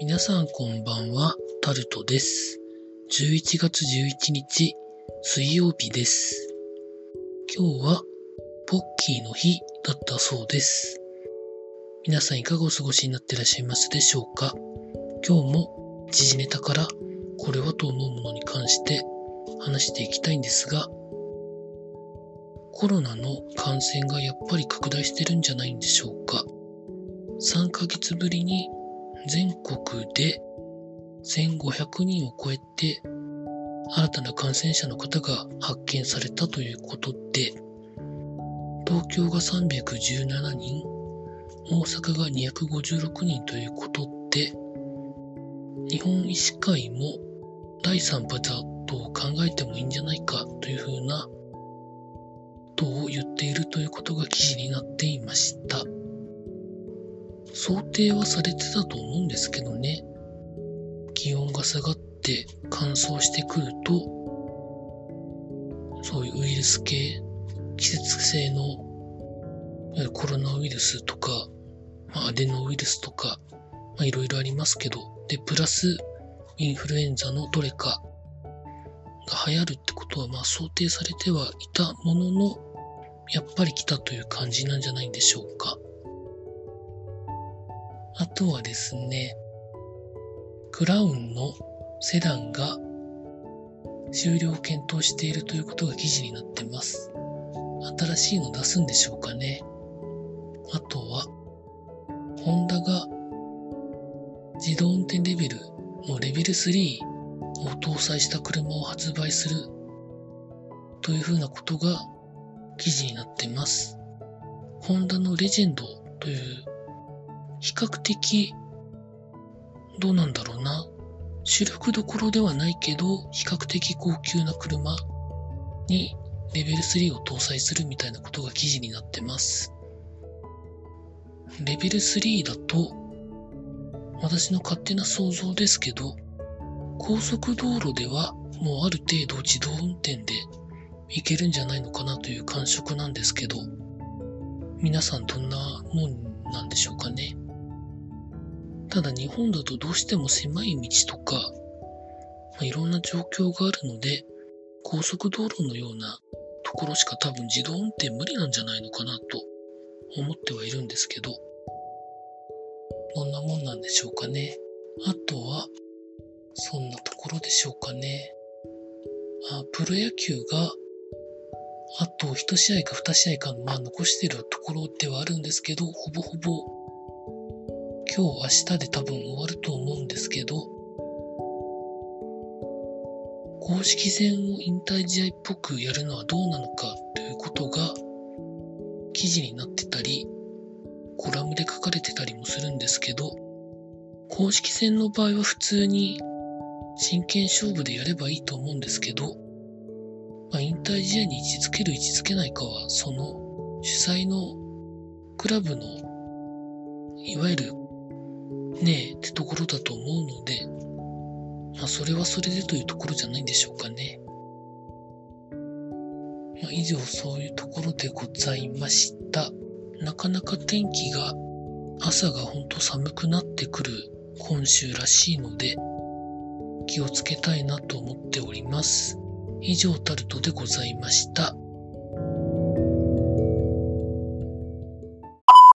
皆さんこんばんは、タルトです。11月11日、水曜日です。今日は、ポッキーの日だったそうです。皆さんいかがお過ごしになっていらっしゃいますでしょうか？今日も時事ネタからこれはと思うものに関して話していきたいんですが、コロナの感染がやっぱり拡大してるんじゃないんでしょうか？3ヶ月ぶりに全国で1500人を超えて新たな感染者の方が発見されたということで東京が317人大阪が256人ということで日本医師会も第3波だと考えてもいいんじゃないかというふうなことを言っているということが記事になっていました。想定はされてたと思うんですけどね。気温が下がって乾燥してくると、そういうウイルス系、季節性のコロナウイルスとか、まあ、アデノウイルスとか、まあ、いろいろありますけど、で、プラスインフルエンザのどれかが流行るってことはまあ想定されてはいたものの、やっぱり来たという感じなんじゃないでしょうか。とはですね、クラウンのセダンが終了を検討しているということが記事になってます。新しいの出すんでしょうかね。あとは、ホンダが自動運転レベルのレベル3を搭載した車を発売するというふうなことが記事になってます。ホンダのレジェンドという比較的どうなんだろうな。主力どころではないけど、比較的高級な車にレベル3を搭載するみたいなことが記事になってます。レベル3だと、私の勝手な想像ですけど、高速道路ではもうある程度自動運転でいけるんじゃないのかなという感触なんですけど、皆さんどんなもんなんでしょうかね。ただ日本だとどうしても狭い道とか、まあ、いろんな状況があるので、高速道路のようなところしか多分自動運転無理なんじゃないのかなと思ってはいるんですけど、どんなもんなんでしょうかね。あとは、そんなところでしょうかね。あ、プロ野球が、あと1試合か2試合か、まあ残してるところではあるんですけど、ほぼほぼ、今日明日で多分終わると思うんですけど、公式戦を引退試合っぽくやるのはどうなのかということが記事になってたり、コラムで書かれてたりもするんですけど、公式戦の場合は普通に真剣勝負でやればいいと思うんですけど、まあ、引退試合に位置づける位置づけないかは、その主催のクラブの、いわゆる、ねえってところだと思うので、まあ、それはそれでというところじゃないんでしょうかね。まあ、以上そういうところでございました。なかなか天気が朝がほんと寒くなってくる今週らしいので気をつけたいなと思っております。以上タルトでございました。